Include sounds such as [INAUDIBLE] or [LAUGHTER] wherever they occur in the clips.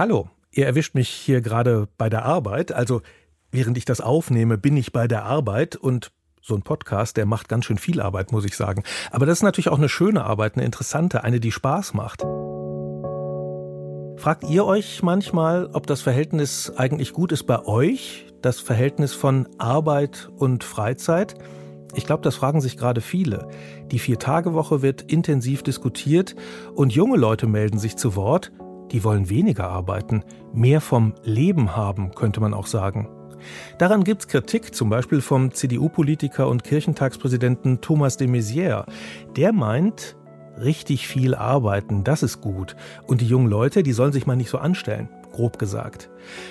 Hallo, ihr erwischt mich hier gerade bei der Arbeit. Also während ich das aufnehme, bin ich bei der Arbeit und so ein Podcast, der macht ganz schön viel Arbeit, muss ich sagen. Aber das ist natürlich auch eine schöne Arbeit, eine interessante, eine, die Spaß macht. Fragt ihr euch manchmal, ob das Verhältnis eigentlich gut ist bei euch, das Verhältnis von Arbeit und Freizeit? Ich glaube, das fragen sich gerade viele. Die Vier-Tage-Woche wird intensiv diskutiert und junge Leute melden sich zu Wort. Die wollen weniger arbeiten, mehr vom Leben haben, könnte man auch sagen. Daran gibt's Kritik, zum Beispiel vom CDU-Politiker und Kirchentagspräsidenten Thomas de Maizière. Der meint, richtig viel arbeiten, das ist gut. Und die jungen Leute, die sollen sich mal nicht so anstellen, grob gesagt.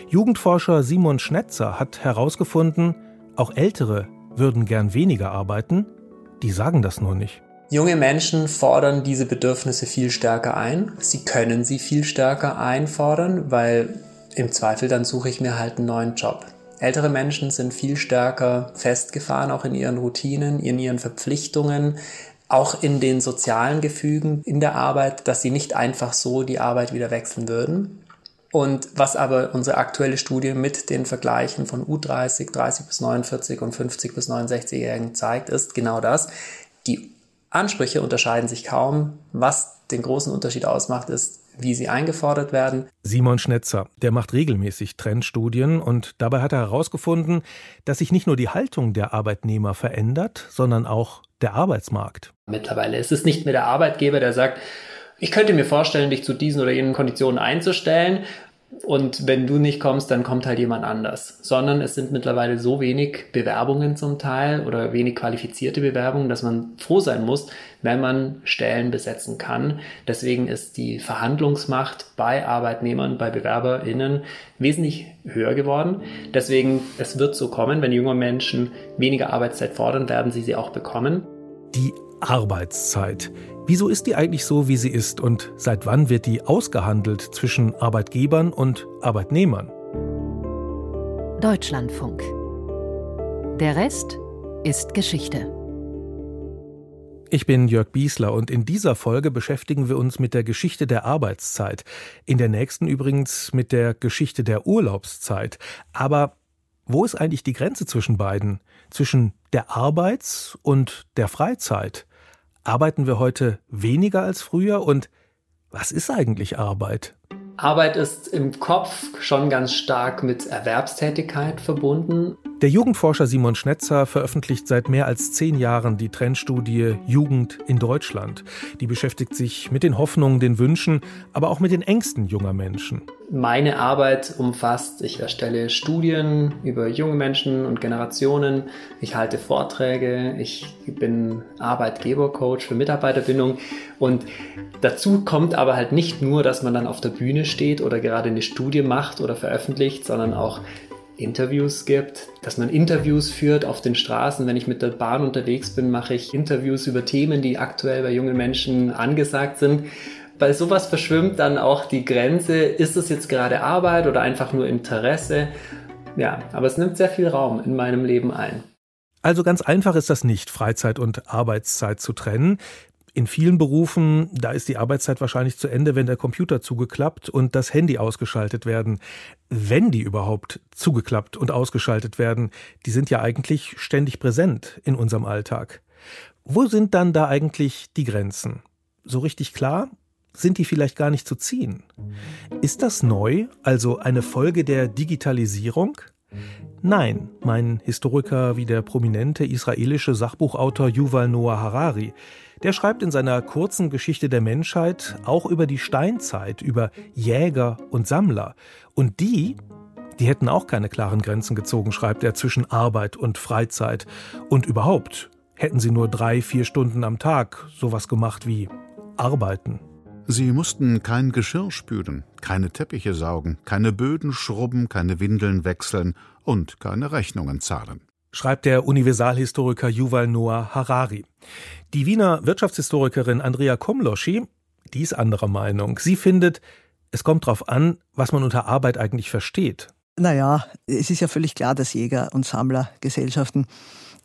Jugendforscher Simon Schnetzer hat herausgefunden, auch Ältere würden gern weniger arbeiten, die sagen das nur nicht. Junge Menschen fordern diese Bedürfnisse viel stärker ein. Sie können sie viel stärker einfordern, weil im Zweifel dann suche ich mir halt einen neuen Job. Ältere Menschen sind viel stärker festgefahren, auch in ihren Routinen, in ihren Verpflichtungen, auch in den sozialen Gefügen in der Arbeit, dass sie nicht einfach so die Arbeit wieder wechseln würden. Und was aber unsere aktuelle Studie mit den Vergleichen von U30, 30 bis 49 und 50 bis 69-Jährigen zeigt, ist genau das. Die Ansprüche unterscheiden sich kaum. Was den großen Unterschied ausmacht, ist, wie sie eingefordert werden. Simon Schnetzer, der macht regelmäßig Trendstudien und dabei hat er herausgefunden, dass sich nicht nur die Haltung der Arbeitnehmer verändert, sondern auch der Arbeitsmarkt. Mittlerweile ist es nicht mehr der Arbeitgeber, der sagt, ich könnte mir vorstellen, dich zu diesen oder jenen Konditionen einzustellen, und wenn du nicht kommst, dann kommt halt jemand anders. Sondern es sind mittlerweile so wenig Bewerbungen zum Teil oder wenig qualifizierte Bewerbungen, dass man froh sein muss, wenn man Stellen besetzen kann. Deswegen ist die Verhandlungsmacht bei Arbeitnehmern, bei BewerberInnen wesentlich höher geworden. Deswegen, es wird so kommen, wenn junge Menschen weniger Arbeitszeit fordern, werden sie sie auch bekommen. Die Arbeitszeit. Wieso ist die eigentlich so, wie sie ist und seit wann wird die ausgehandelt zwischen Arbeitgebern und Arbeitnehmern? Deutschlandfunk. Der Rest ist Geschichte. Ich bin Jörg Biesler und in dieser Folge beschäftigen wir uns mit der Geschichte der Arbeitszeit. In der nächsten übrigens mit der Geschichte der Urlaubszeit. Aber wo ist eigentlich die Grenze zwischen beiden? Zwischen der Arbeits- und der Freizeit? Arbeiten wir heute weniger als früher und was ist eigentlich Arbeit? Arbeit ist im Kopf schon ganz stark mit Erwerbstätigkeit verbunden. Der Jugendforscher Simon Schnetzer veröffentlicht seit mehr als zehn Jahren die Trendstudie Jugend in Deutschland. Die beschäftigt sich mit den Hoffnungen, den Wünschen, aber auch mit den Ängsten junger Menschen. Meine Arbeit umfasst, ich erstelle Studien über junge Menschen und Generationen, ich halte Vorträge, ich bin Arbeitgebercoach für Mitarbeiterbindung und dazu kommt aber halt nicht nur, dass man dann auf der Bühne steht oder gerade eine Studie macht oder veröffentlicht, sondern auch Interviews gibt, dass man Interviews führt auf den Straßen. Wenn ich mit der Bahn unterwegs bin, mache ich Interviews über Themen, die aktuell bei jungen Menschen angesagt sind. Bei sowas verschwimmt dann auch die Grenze, ist es jetzt gerade Arbeit oder einfach nur Interesse? Ja, aber es nimmt sehr viel Raum in meinem Leben ein. Also ganz einfach ist das nicht, Freizeit und Arbeitszeit zu trennen. In vielen Berufen, da ist die Arbeitszeit wahrscheinlich zu Ende, wenn der Computer zugeklappt und das Handy ausgeschaltet werden. Wenn die überhaupt zugeklappt und ausgeschaltet werden, die sind ja eigentlich ständig präsent in unserem Alltag. Wo sind dann da eigentlich die Grenzen? So richtig klar? Sind die vielleicht gar nicht zu ziehen? Ist das neu, also eine Folge der Digitalisierung? Nein, mein Historiker wie der prominente israelische Sachbuchautor Yuval Noah Harari. Der schreibt in seiner kurzen Geschichte der Menschheit auch über die Steinzeit, über Jäger und Sammler. Und die, die hätten auch keine klaren Grenzen gezogen, schreibt er, zwischen Arbeit und Freizeit. Und überhaupt hätten sie nur drei, vier Stunden am Tag sowas gemacht wie arbeiten. Sie mussten kein Geschirr spülen, keine Teppiche saugen, keine Böden schrubben, keine Windeln wechseln und keine Rechnungen zahlen schreibt der Universalhistoriker Yuval Noah Harari. Die Wiener Wirtschaftshistorikerin Andrea Komloschi, die ist anderer Meinung. Sie findet, es kommt darauf an, was man unter Arbeit eigentlich versteht. Naja, es ist ja völlig klar, dass Jäger- und Sammlergesellschaften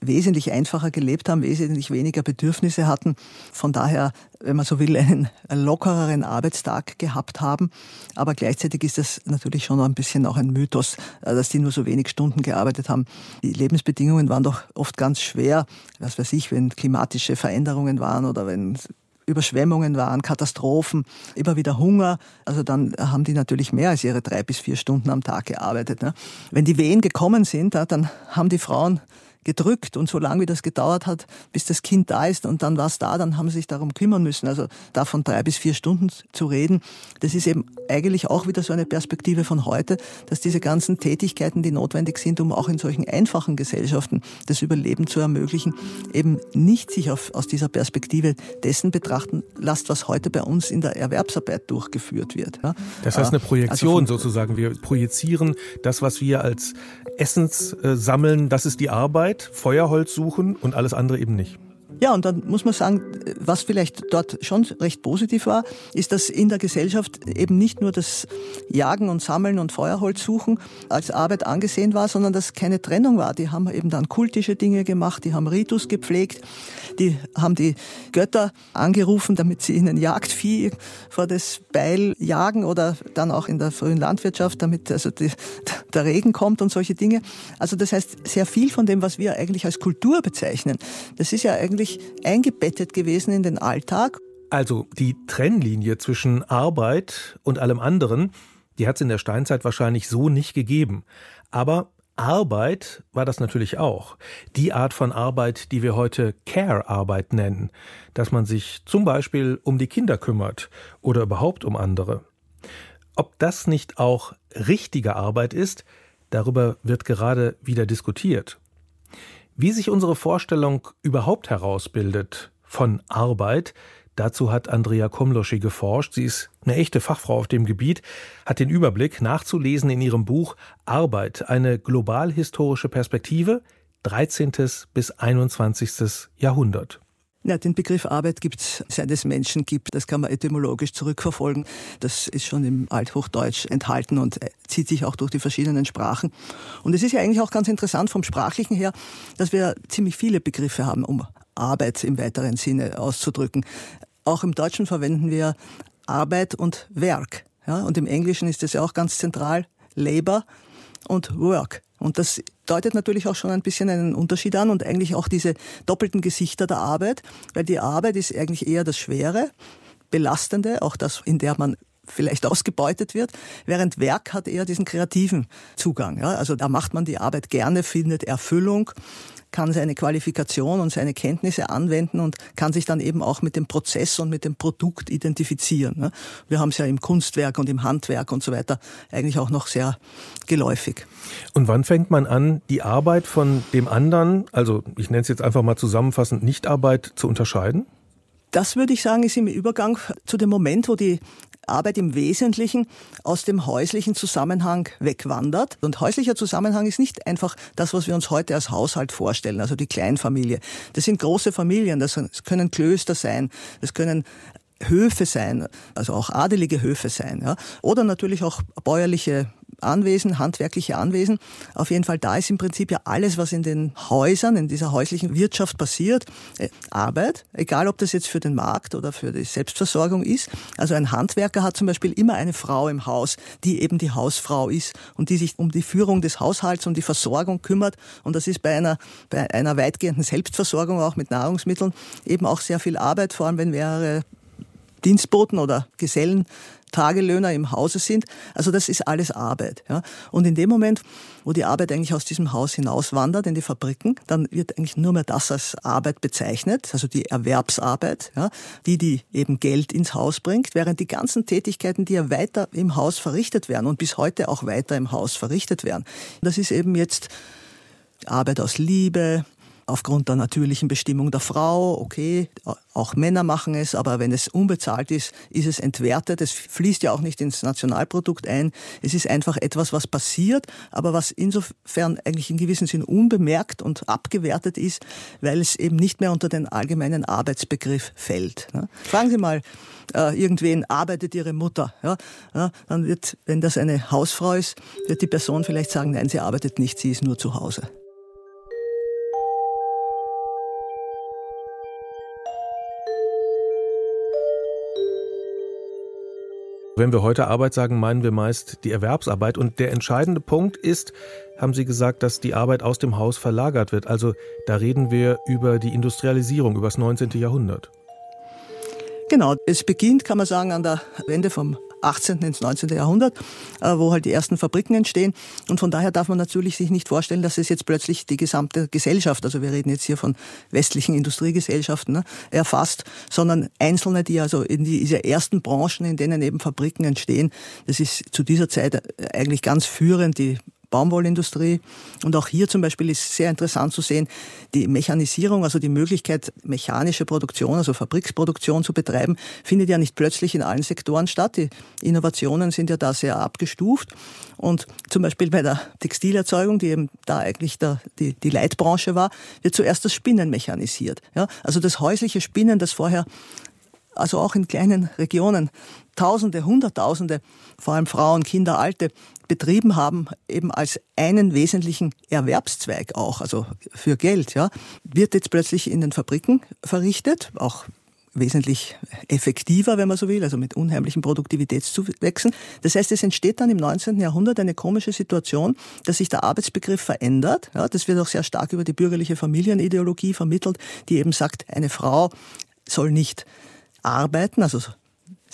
wesentlich einfacher gelebt haben, wesentlich weniger Bedürfnisse hatten. Von daher, wenn man so will, einen lockereren Arbeitstag gehabt haben. Aber gleichzeitig ist das natürlich schon ein bisschen auch ein Mythos, äh, dass die nur so wenig Stunden gearbeitet haben. Die Lebensbedingungen waren doch oft ganz schwer. Was weiß ich, wenn klimatische Veränderungen waren oder wenn Überschwemmungen waren, Katastrophen, immer wieder Hunger. Also dann haben die natürlich mehr als ihre drei bis vier Stunden am Tag gearbeitet. Ne? Wenn die Wehen gekommen sind, dann haben die Frauen gedrückt und so lange wie das gedauert hat, bis das Kind da ist und dann war es da, dann haben sie sich darum kümmern müssen. Also davon drei bis vier Stunden zu reden, das ist eben eigentlich auch wieder so eine Perspektive von heute, dass diese ganzen Tätigkeiten, die notwendig sind, um auch in solchen einfachen Gesellschaften das Überleben zu ermöglichen, eben nicht sich auf, aus dieser Perspektive dessen betrachten lässt, was heute bei uns in der Erwerbsarbeit durchgeführt wird. Ja. Das heißt eine Projektion also sozusagen. Wir projizieren das, was wir als Essens äh, sammeln, das ist die Arbeit Arbeit, Feuerholz suchen und alles andere eben nicht. Ja, und dann muss man sagen, was vielleicht dort schon recht positiv war, ist, dass in der Gesellschaft eben nicht nur das Jagen und Sammeln und Feuerholz suchen als Arbeit angesehen war, sondern dass keine Trennung war. Die haben eben dann kultische Dinge gemacht, die haben Ritus gepflegt, die haben die Götter angerufen, damit sie ihnen Jagdvieh vor das Beil jagen oder dann auch in der frühen Landwirtschaft, damit also die, der Regen kommt und solche Dinge. Also das heißt, sehr viel von dem, was wir eigentlich als Kultur bezeichnen, das ist ja eigentlich eingebettet gewesen in den Alltag. Also die Trennlinie zwischen Arbeit und allem anderen, die hat es in der Steinzeit wahrscheinlich so nicht gegeben. Aber Arbeit war das natürlich auch. Die Art von Arbeit, die wir heute Care-Arbeit nennen, dass man sich zum Beispiel um die Kinder kümmert oder überhaupt um andere. Ob das nicht auch richtige Arbeit ist, darüber wird gerade wieder diskutiert. Wie sich unsere Vorstellung überhaupt herausbildet von Arbeit, dazu hat Andrea Komloschi geforscht. Sie ist eine echte Fachfrau auf dem Gebiet, hat den Überblick nachzulesen in ihrem Buch Arbeit, eine global-historische Perspektive, 13. bis 21. Jahrhundert. Ja, den Begriff Arbeit gibt seit es Menschen gibt. Das kann man etymologisch zurückverfolgen. Das ist schon im Althochdeutsch enthalten und äh, zieht sich auch durch die verschiedenen Sprachen. Und es ist ja eigentlich auch ganz interessant vom Sprachlichen her, dass wir ziemlich viele Begriffe haben, um Arbeit im weiteren Sinne auszudrücken. Auch im Deutschen verwenden wir Arbeit und Werk. Ja, und im Englischen ist das ja auch ganz zentral. Labor und Work. Und das deutet natürlich auch schon ein bisschen einen Unterschied an und eigentlich auch diese doppelten Gesichter der Arbeit, weil die Arbeit ist eigentlich eher das Schwere, Belastende, auch das, in der man vielleicht [LAUGHS] ausgebeutet wird, während Werk hat eher diesen kreativen Zugang. Ja? Also da macht man die Arbeit gerne, findet Erfüllung, kann seine Qualifikation und seine Kenntnisse anwenden und kann sich dann eben auch mit dem Prozess und mit dem Produkt identifizieren. Ne? Wir haben es ja im Kunstwerk und im Handwerk und so weiter eigentlich auch noch sehr geläufig. Und wann fängt man an, die Arbeit von dem anderen, also ich nenne es jetzt einfach mal zusammenfassend, Nichtarbeit zu unterscheiden? Das würde ich sagen, ist im Übergang zu dem Moment, wo die Arbeit im Wesentlichen aus dem häuslichen Zusammenhang wegwandert. Und häuslicher Zusammenhang ist nicht einfach das, was wir uns heute als Haushalt vorstellen, also die Kleinfamilie. Das sind große Familien, das können Klöster sein, das können Höfe sein, also auch adelige Höfe sein, ja. Oder natürlich auch bäuerliche Anwesen, handwerkliche Anwesen. Auf jeden Fall, da ist im Prinzip ja alles, was in den Häusern, in dieser häuslichen Wirtschaft passiert, äh, Arbeit, egal ob das jetzt für den Markt oder für die Selbstversorgung ist. Also ein Handwerker hat zum Beispiel immer eine Frau im Haus, die eben die Hausfrau ist und die sich um die Führung des Haushalts, um die Versorgung kümmert. Und das ist bei einer, bei einer weitgehenden Selbstversorgung auch mit Nahrungsmitteln eben auch sehr viel Arbeit, vor allem wenn mehrere Dienstboten oder Gesellen Tagelöhner im Hause sind. Also das ist alles Arbeit. Ja. Und in dem Moment, wo die Arbeit eigentlich aus diesem Haus hinauswandert in die Fabriken, dann wird eigentlich nur mehr das als Arbeit bezeichnet, also die Erwerbsarbeit, ja, die, die eben Geld ins Haus bringt, während die ganzen Tätigkeiten, die ja weiter im Haus verrichtet werden und bis heute auch weiter im Haus verrichtet werden, das ist eben jetzt Arbeit aus Liebe, aufgrund der natürlichen Bestimmung der Frau, okay, auch Männer machen es, aber wenn es unbezahlt ist, ist es entwertet. Es fließt ja auch nicht ins Nationalprodukt ein. Es ist einfach etwas, was passiert, aber was insofern eigentlich in gewissem Sinn unbemerkt und abgewertet ist, weil es eben nicht mehr unter den allgemeinen Arbeitsbegriff fällt. Ne? Fragen Sie mal, äh, irgendwen arbeitet Ihre Mutter, dann wird, wenn das eine Hausfrau ist, wird die Person vielleicht sagen, nein, sie arbeitet nicht, sie ist nur zu Hause. Wenn wir heute Arbeit sagen, meinen wir meist die Erwerbsarbeit. Und der entscheidende Punkt ist, haben Sie gesagt, dass die Arbeit aus dem Haus verlagert wird. Also da reden wir über die Industrialisierung, über das 19. Jahrhundert. Genau, es beginnt, kann man sagen, an der Wende vom 18. ins 19. Jahrhundert, äh, wo halt die ersten Fabriken entstehen. Und von daher darf man natürlich sich nicht vorstellen, dass es jetzt plötzlich die gesamte Gesellschaft, also wir reden jetzt hier von westlichen Industriegesellschaften, ne, erfasst, sondern Einzelne, die also in diese ersten Branchen, in denen eben Fabriken entstehen, das ist zu dieser Zeit eigentlich ganz führend die Baumwollindustrie. Und auch hier zum Beispiel ist sehr interessant zu sehen, die Mechanisierung, also die Möglichkeit, mechanische Produktion, also Fabriksproduktion zu betreiben, findet ja nicht plötzlich in allen Sektoren statt. Die Innovationen sind ja da sehr abgestuft. Und zum Beispiel bei der Textilerzeugung, die eben da eigentlich der, die, die Leitbranche war, wird zuerst das Spinnen mechanisiert. Ja, also das häusliche Spinnen, das vorher also auch in kleinen Regionen Tausende, Hunderttausende, vor allem Frauen, Kinder, Alte, betrieben haben, eben als einen wesentlichen Erwerbszweig auch, also für Geld, ja, wird jetzt plötzlich in den Fabriken verrichtet, auch wesentlich effektiver, wenn man so will, also mit unheimlichen Produktivitätszuwächsen. Das heißt, es entsteht dann im 19. Jahrhundert eine komische Situation, dass sich der Arbeitsbegriff verändert. Ja, das wird auch sehr stark über die bürgerliche Familienideologie vermittelt, die eben sagt, eine Frau soll nicht arbeiten, also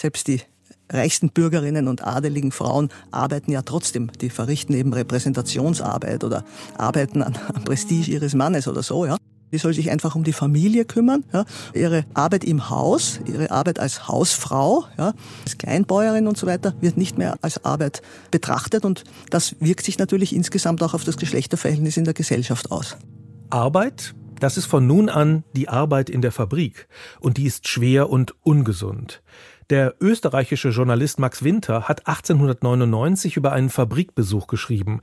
selbst die reichsten Bürgerinnen und adeligen Frauen arbeiten ja trotzdem. Die verrichten eben Repräsentationsarbeit oder arbeiten an, an Prestige ihres Mannes oder so, ja. Die soll sich einfach um die Familie kümmern. Ja. Ihre Arbeit im Haus, ihre Arbeit als Hausfrau, ja, als Kleinbäuerin und so weiter, wird nicht mehr als Arbeit betrachtet. Und das wirkt sich natürlich insgesamt auch auf das Geschlechterverhältnis in der Gesellschaft aus. Arbeit, das ist von nun an die Arbeit in der Fabrik. Und die ist schwer und ungesund. Der österreichische Journalist Max Winter hat 1899 über einen Fabrikbesuch geschrieben.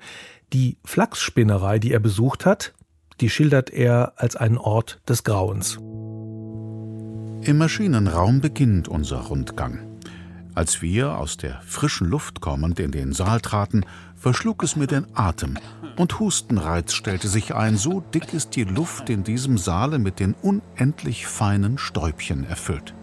Die Flachsspinnerei, die er besucht hat, die schildert er als einen Ort des Grauens. Im Maschinenraum beginnt unser Rundgang. Als wir aus der frischen Luft kommend in den Saal traten, verschlug es mir den Atem und Hustenreiz stellte sich ein, so dick ist die Luft in diesem Saale mit den unendlich feinen Stäubchen erfüllt.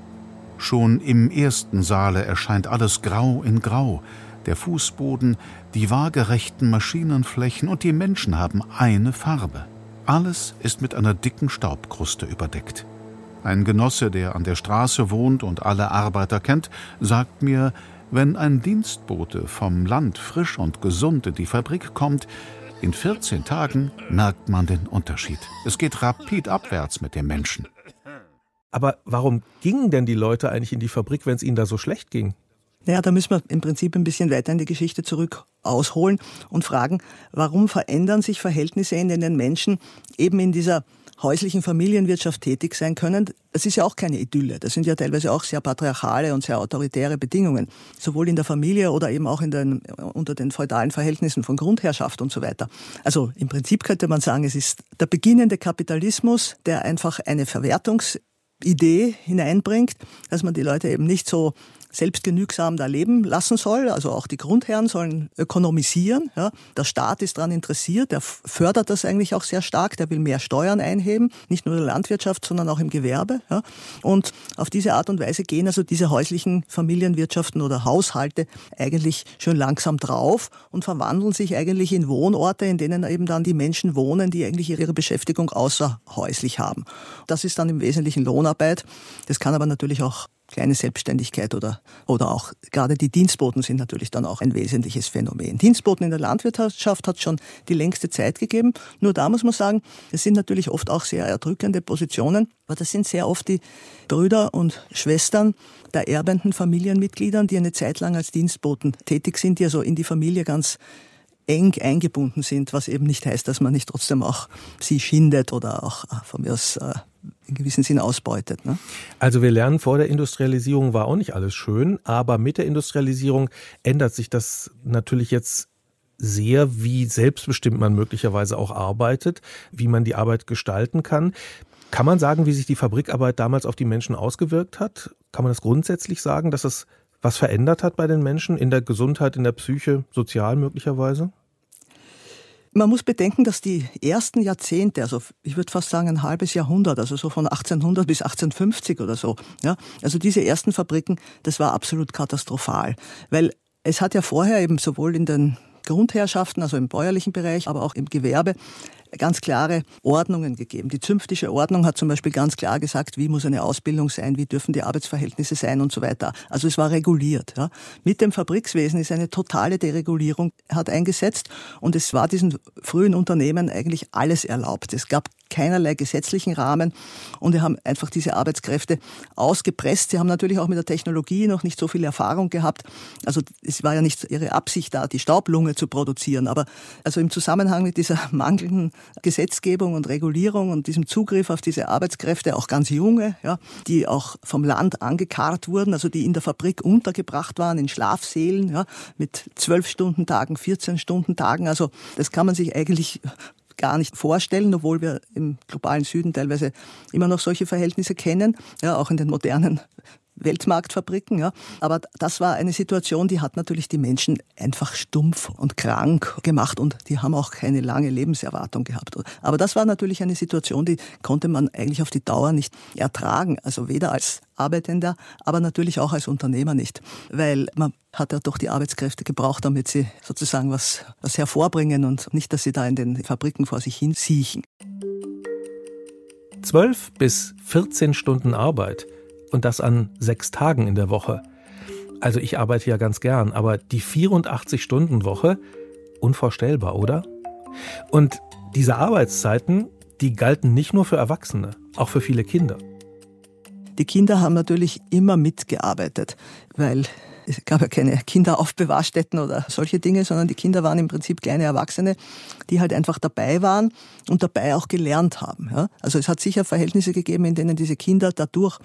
Schon im ersten Saale erscheint alles grau in grau. Der Fußboden, die waagerechten Maschinenflächen und die Menschen haben eine Farbe. Alles ist mit einer dicken Staubkruste überdeckt. Ein Genosse, der an der Straße wohnt und alle Arbeiter kennt, sagt mir, wenn ein Dienstbote vom Land frisch und gesund in die Fabrik kommt, in 14 Tagen merkt man den Unterschied. Es geht rapid abwärts mit dem Menschen. Aber warum gingen denn die Leute eigentlich in die Fabrik, wenn es ihnen da so schlecht ging? Naja, da müssen wir im Prinzip ein bisschen weiter in die Geschichte zurück ausholen und fragen, warum verändern sich Verhältnisse, in denen Menschen eben in dieser häuslichen Familienwirtschaft tätig sein können. Das ist ja auch keine Idylle. Das sind ja teilweise auch sehr patriarchale und sehr autoritäre Bedingungen. Sowohl in der Familie oder eben auch in den, unter den feudalen Verhältnissen von Grundherrschaft und so weiter. Also im Prinzip könnte man sagen, es ist der beginnende Kapitalismus, der einfach eine Verwertungs Idee hineinbringt, dass man die Leute eben nicht so selbstgenügsam da leben lassen soll. Also auch die Grundherren sollen ökonomisieren. Ja. Der Staat ist daran interessiert, der fördert das eigentlich auch sehr stark, der will mehr Steuern einheben, nicht nur in der Landwirtschaft, sondern auch im Gewerbe. Ja. Und auf diese Art und Weise gehen also diese häuslichen Familienwirtschaften oder Haushalte eigentlich schon langsam drauf und verwandeln sich eigentlich in Wohnorte, in denen eben dann die Menschen wohnen, die eigentlich ihre Beschäftigung außerhäuslich haben. Das ist dann im Wesentlichen Lohnarbeit. Das kann aber natürlich auch kleine Selbstständigkeit oder, oder auch gerade die Dienstboten sind natürlich dann auch ein wesentliches Phänomen. Dienstboten in der Landwirtschaft hat schon die längste Zeit gegeben. Nur da muss man sagen, das sind natürlich oft auch sehr erdrückende Positionen, aber das sind sehr oft die Brüder und Schwestern der erbenden Familienmitgliedern, die eine Zeit lang als Dienstboten tätig sind, die also in die Familie ganz eng eingebunden sind, was eben nicht heißt, dass man nicht trotzdem auch sie schindet oder auch äh, von mir aus äh, in gewissem Sinn ausbeutet. Ne? Also wir lernen, vor der Industrialisierung war auch nicht alles schön, aber mit der Industrialisierung ändert sich das natürlich jetzt sehr, wie selbstbestimmt man möglicherweise auch arbeitet, wie man die Arbeit gestalten kann. Kann man sagen, wie sich die Fabrikarbeit damals auf die Menschen ausgewirkt hat? Kann man das grundsätzlich sagen, dass es was verändert hat bei den Menschen in der Gesundheit, in der Psyche, sozial möglicherweise? Man muss bedenken, dass die ersten Jahrzehnte, also ich würde fast sagen ein halbes Jahrhundert, also so von 1800 bis 1850 oder so, ja, also diese ersten Fabriken, das war absolut katastrophal, weil es hat ja vorher eben sowohl in den Grundherrschaften, also im bäuerlichen Bereich, aber auch im Gewerbe, ganz klare Ordnungen gegeben. Die zünftische Ordnung hat zum Beispiel ganz klar gesagt, wie muss eine Ausbildung sein, wie dürfen die Arbeitsverhältnisse sein und so weiter. Also es war reguliert. Ja. Mit dem Fabrikswesen ist eine totale Deregulierung hat eingesetzt und es war diesen frühen Unternehmen eigentlich alles erlaubt. Es gab keinerlei gesetzlichen Rahmen und wir haben einfach diese Arbeitskräfte ausgepresst. Sie haben natürlich auch mit der Technologie noch nicht so viel Erfahrung gehabt. Also es war ja nicht ihre Absicht da, die Staublunge zu produzieren. Aber also im Zusammenhang mit dieser mangelnden Gesetzgebung und Regulierung und diesem Zugriff auf diese Arbeitskräfte, auch ganz junge, ja, die auch vom Land angekarrt wurden, also die in der Fabrik untergebracht waren, in Schlafsälen, ja, mit zwölf Stunden Tagen, 14 Stunden Tagen. Also das kann man sich eigentlich gar nicht vorstellen, obwohl wir im globalen Süden teilweise immer noch solche Verhältnisse kennen, ja, auch in den modernen Weltmarktfabriken. Ja. Aber das war eine Situation, die hat natürlich die Menschen einfach stumpf und krank gemacht und die haben auch keine lange Lebenserwartung gehabt. Aber das war natürlich eine Situation, die konnte man eigentlich auf die Dauer nicht ertragen. Also weder als Arbeitender, aber natürlich auch als Unternehmer nicht. Weil man hat ja doch die Arbeitskräfte gebraucht, damit sie sozusagen was, was hervorbringen und nicht, dass sie da in den Fabriken vor sich hin siechen. Zwölf bis 14 Stunden Arbeit und das an sechs Tagen in der Woche. Also ich arbeite ja ganz gern, aber die 84-Stunden-Woche, unvorstellbar, oder? Und diese Arbeitszeiten, die galten nicht nur für Erwachsene, auch für viele Kinder. Die Kinder haben natürlich immer mitgearbeitet, weil es gab ja keine Kinderaufbewahrstätten oder solche Dinge, sondern die Kinder waren im Prinzip kleine Erwachsene, die halt einfach dabei waren und dabei auch gelernt haben. Ja? Also es hat sicher Verhältnisse gegeben, in denen diese Kinder dadurch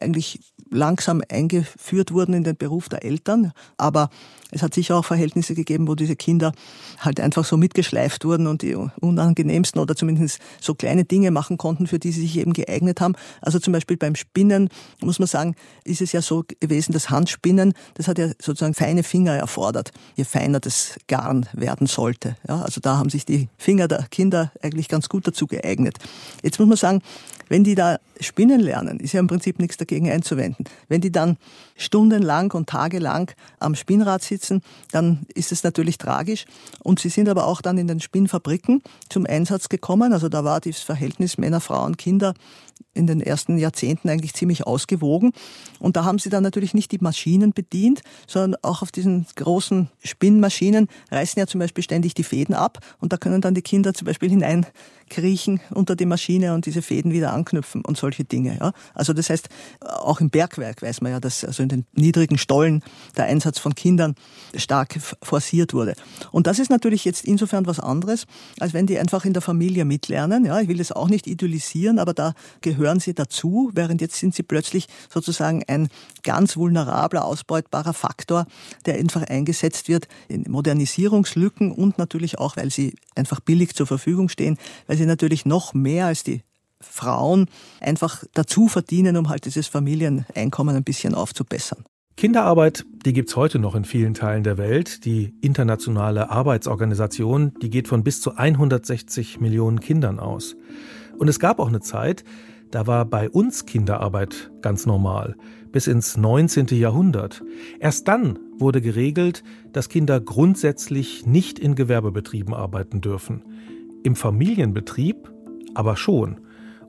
eigentlich langsam eingeführt wurden in den Beruf der Eltern. Aber es hat sicher auch Verhältnisse gegeben, wo diese Kinder halt einfach so mitgeschleift wurden und die unangenehmsten oder zumindest so kleine Dinge machen konnten, für die sie sich eben geeignet haben. Also zum Beispiel beim Spinnen, muss man sagen, ist es ja so gewesen, das Handspinnen, das hat ja sozusagen feine Finger erfordert, je feiner das Garn werden sollte. Ja, also da haben sich die Finger der Kinder eigentlich ganz gut dazu geeignet. Jetzt muss man sagen, wenn die da spinnen lernen, ist ja im Prinzip nichts dagegen einzuwenden. Wenn die dann stundenlang und tagelang am Spinnrad sitzen, dann ist es natürlich tragisch. Und sie sind aber auch dann in den Spinnfabriken zum Einsatz gekommen. Also da war das Verhältnis Männer, Frauen, Kinder in den ersten Jahrzehnten eigentlich ziemlich ausgewogen. Und da haben sie dann natürlich nicht die Maschinen bedient, sondern auch auf diesen großen Spinnmaschinen reißen ja zum Beispiel ständig die Fäden ab. Und da können dann die Kinder zum Beispiel hinein kriechen unter die Maschine und diese Fäden wieder anknüpfen und solche Dinge. Ja. Also das heißt, auch im Bergwerk weiß man ja, dass also in den niedrigen Stollen der Einsatz von Kindern stark forciert wurde. Und das ist natürlich jetzt insofern was anderes, als wenn die einfach in der Familie mitlernen. Ja, ich will das auch nicht idealisieren, aber da gehören sie dazu, während jetzt sind sie plötzlich sozusagen ein ganz vulnerabler, ausbeutbarer Faktor, der einfach eingesetzt wird in Modernisierungslücken und natürlich auch, weil sie einfach billig zur Verfügung stehen, weil sie natürlich noch mehr als die Frauen einfach dazu verdienen, um halt dieses Familieneinkommen ein bisschen aufzubessern. Kinderarbeit, die gibt's heute noch in vielen Teilen der Welt. Die internationale Arbeitsorganisation, die geht von bis zu 160 Millionen Kindern aus. Und es gab auch eine Zeit, da war bei uns Kinderarbeit ganz normal, bis ins 19. Jahrhundert. Erst dann wurde geregelt, dass Kinder grundsätzlich nicht in Gewerbebetrieben arbeiten dürfen. Im Familienbetrieb aber schon.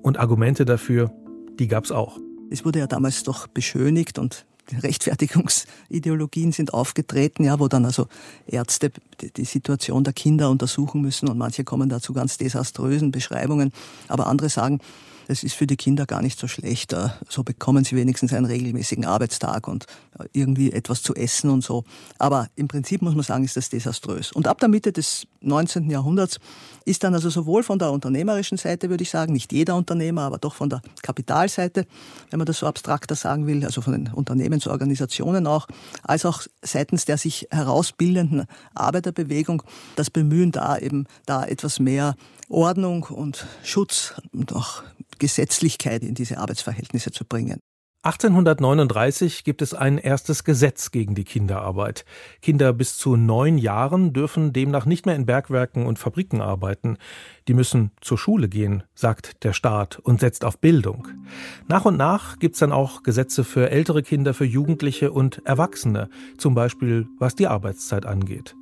Und Argumente dafür, die gab es auch. Es wurde ja damals doch beschönigt und Rechtfertigungsideologien sind aufgetreten, ja, wo dann also Ärzte die Situation der Kinder untersuchen müssen und manche kommen da zu ganz desaströsen Beschreibungen, aber andere sagen, das ist für die Kinder gar nicht so schlecht. Äh, so bekommen sie wenigstens einen regelmäßigen Arbeitstag und äh, irgendwie etwas zu essen und so. Aber im Prinzip muss man sagen, ist das desaströs. Und ab der Mitte des 19. Jahrhunderts ist dann also sowohl von der unternehmerischen Seite, würde ich sagen, nicht jeder Unternehmer, aber doch von der Kapitalseite, wenn man das so abstrakter sagen will, also von den Unternehmensorganisationen auch, als auch seitens der sich herausbildenden Arbeiterbewegung das Bemühen da eben da etwas mehr Ordnung und Schutz und auch Gesetzlichkeit in diese Arbeitsverhältnisse zu bringen. 1839 gibt es ein erstes Gesetz gegen die Kinderarbeit. Kinder bis zu neun Jahren dürfen demnach nicht mehr in Bergwerken und Fabriken arbeiten. Die müssen zur Schule gehen, sagt der Staat und setzt auf Bildung. Nach und nach gibt es dann auch Gesetze für ältere Kinder, für Jugendliche und Erwachsene, zum Beispiel was die Arbeitszeit angeht.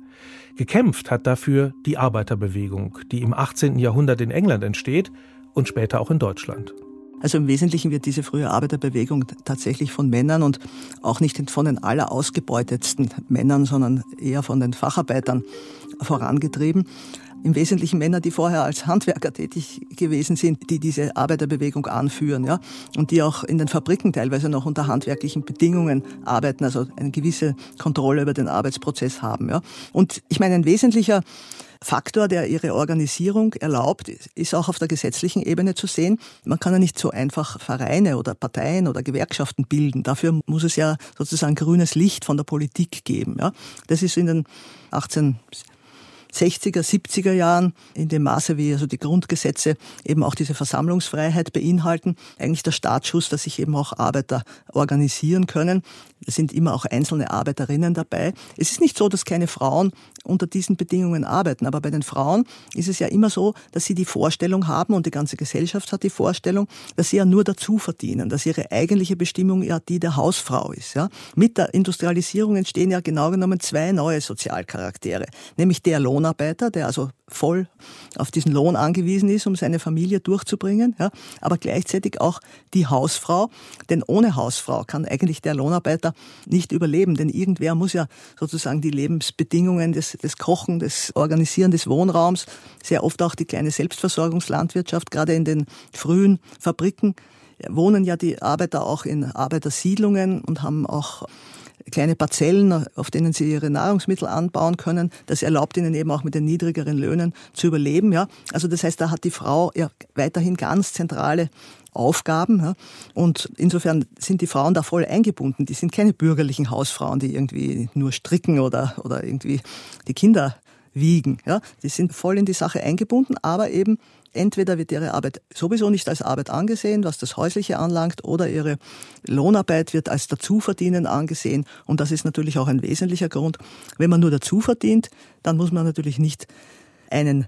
Gekämpft hat dafür die Arbeiterbewegung, die im 18. Jahrhundert in England entsteht und später auch in Deutschland. Also im Wesentlichen wird diese frühe Arbeiterbewegung tatsächlich von Männern und auch nicht von den allerausgebeutetsten Männern, sondern eher von den Facharbeitern vorangetrieben. Im Wesentlichen Männer, die vorher als Handwerker tätig gewesen sind, die diese Arbeiterbewegung anführen, ja, und die auch in den Fabriken teilweise noch unter handwerklichen Bedingungen arbeiten, also eine gewisse Kontrolle über den Arbeitsprozess haben, ja. Und ich meine, ein wesentlicher Faktor, der ihre Organisierung erlaubt, ist auch auf der gesetzlichen Ebene zu sehen. Man kann ja nicht so einfach Vereine oder Parteien oder Gewerkschaften bilden. Dafür muss es ja sozusagen grünes Licht von der Politik geben. Ja. Das ist in den 18 60er, 70er Jahren in dem Maße, wie also die Grundgesetze eben auch diese Versammlungsfreiheit beinhalten, eigentlich der Startschuss, dass sich eben auch Arbeiter organisieren können. Es sind immer auch einzelne Arbeiterinnen dabei. Es ist nicht so, dass keine Frauen unter diesen Bedingungen arbeiten, aber bei den Frauen ist es ja immer so, dass sie die Vorstellung haben und die ganze Gesellschaft hat die Vorstellung, dass sie ja nur dazu verdienen, dass ihre eigentliche Bestimmung ja die der Hausfrau ist. Ja? Mit der Industrialisierung entstehen ja genau genommen zwei neue Sozialcharaktere, nämlich der Lohn Lohnarbeiter, der also voll auf diesen Lohn angewiesen ist, um seine Familie durchzubringen, ja, aber gleichzeitig auch die Hausfrau, denn ohne Hausfrau kann eigentlich der Lohnarbeiter nicht überleben, denn irgendwer muss ja sozusagen die Lebensbedingungen des, des Kochen, des Organisieren des Wohnraums, sehr oft auch die kleine Selbstversorgungslandwirtschaft, gerade in den frühen Fabriken, wohnen ja die Arbeiter auch in Arbeitersiedlungen und haben auch kleine Parzellen, auf denen sie ihre Nahrungsmittel anbauen können. Das erlaubt ihnen eben auch mit den niedrigeren Löhnen zu überleben. Ja. Also das heißt, da hat die Frau ja weiterhin ganz zentrale Aufgaben. Ja. Und insofern sind die Frauen da voll eingebunden. Die sind keine bürgerlichen Hausfrauen, die irgendwie nur stricken oder, oder irgendwie die Kinder wiegen. Ja. Die sind voll in die Sache eingebunden, aber eben Entweder wird ihre Arbeit sowieso nicht als Arbeit angesehen, was das Häusliche anlangt, oder ihre Lohnarbeit wird als Dazuverdienen angesehen. Und das ist natürlich auch ein wesentlicher Grund. Wenn man nur dazu verdient, dann muss man natürlich nicht einen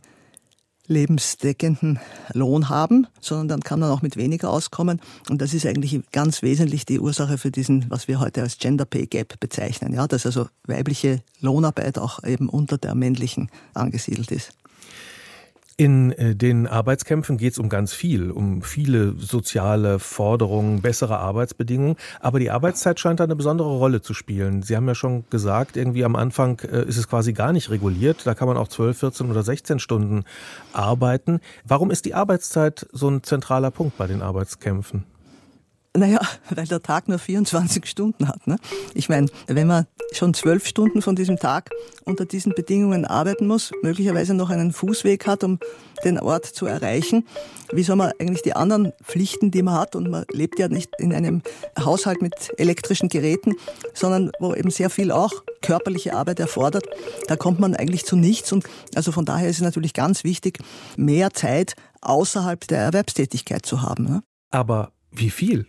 lebensdeckenden Lohn haben, sondern dann kann man auch mit weniger auskommen. Und das ist eigentlich ganz wesentlich die Ursache für diesen, was wir heute als Gender Pay Gap bezeichnen. Ja, dass also weibliche Lohnarbeit auch eben unter der männlichen angesiedelt ist. In äh, den Arbeitskämpfen geht es um ganz viel, um viele soziale Forderungen, bessere Arbeitsbedingungen. Aber die Arbeitszeit scheint da eine besondere Rolle zu spielen. Sie haben ja schon gesagt, irgendwie am Anfang äh, ist es quasi gar nicht reguliert. Da kann man auch 12, 14 oder 16 Stunden arbeiten. Warum ist die Arbeitszeit so ein zentraler Punkt bei den Arbeitskämpfen? Naja, weil der Tag nur 24 Stunden hat. Ne? Ich meine, wenn man schon zwölf Stunden von diesem Tag unter diesen Bedingungen arbeiten muss, möglicherweise noch einen Fußweg hat, um den Ort zu erreichen, wie soll man eigentlich die anderen Pflichten, die man hat, und man lebt ja nicht in einem Haushalt mit elektrischen Geräten, sondern wo eben sehr viel auch körperliche Arbeit erfordert, da kommt man eigentlich zu nichts. Und also von daher ist es natürlich ganz wichtig, mehr Zeit außerhalb der Erwerbstätigkeit zu haben. Ne? Aber wie viel?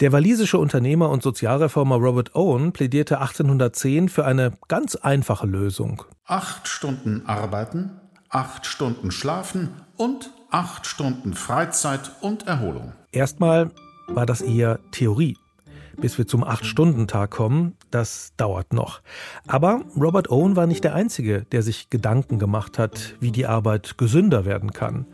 Der walisische Unternehmer und Sozialreformer Robert Owen plädierte 1810 für eine ganz einfache Lösung. Acht Stunden arbeiten, acht Stunden schlafen und acht Stunden Freizeit und Erholung. Erstmal war das eher Theorie bis wir zum Acht-Stunden-Tag kommen, das dauert noch. Aber Robert Owen war nicht der Einzige, der sich Gedanken gemacht hat, wie die Arbeit gesünder werden kann.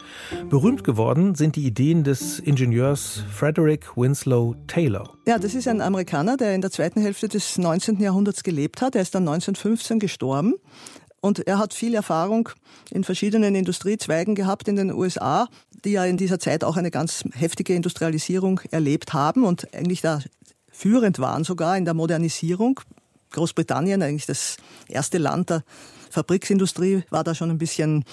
Berühmt geworden sind die Ideen des Ingenieurs Frederick Winslow Taylor. Ja, das ist ein Amerikaner, der in der zweiten Hälfte des 19. Jahrhunderts gelebt hat. Er ist dann 1915 gestorben. Und er hat viel Erfahrung in verschiedenen Industriezweigen gehabt in den USA, die ja in dieser Zeit auch eine ganz heftige Industrialisierung erlebt haben und eigentlich da führend waren sogar in der Modernisierung. Großbritannien, eigentlich das erste Land der Fabriksindustrie, war da schon ein bisschen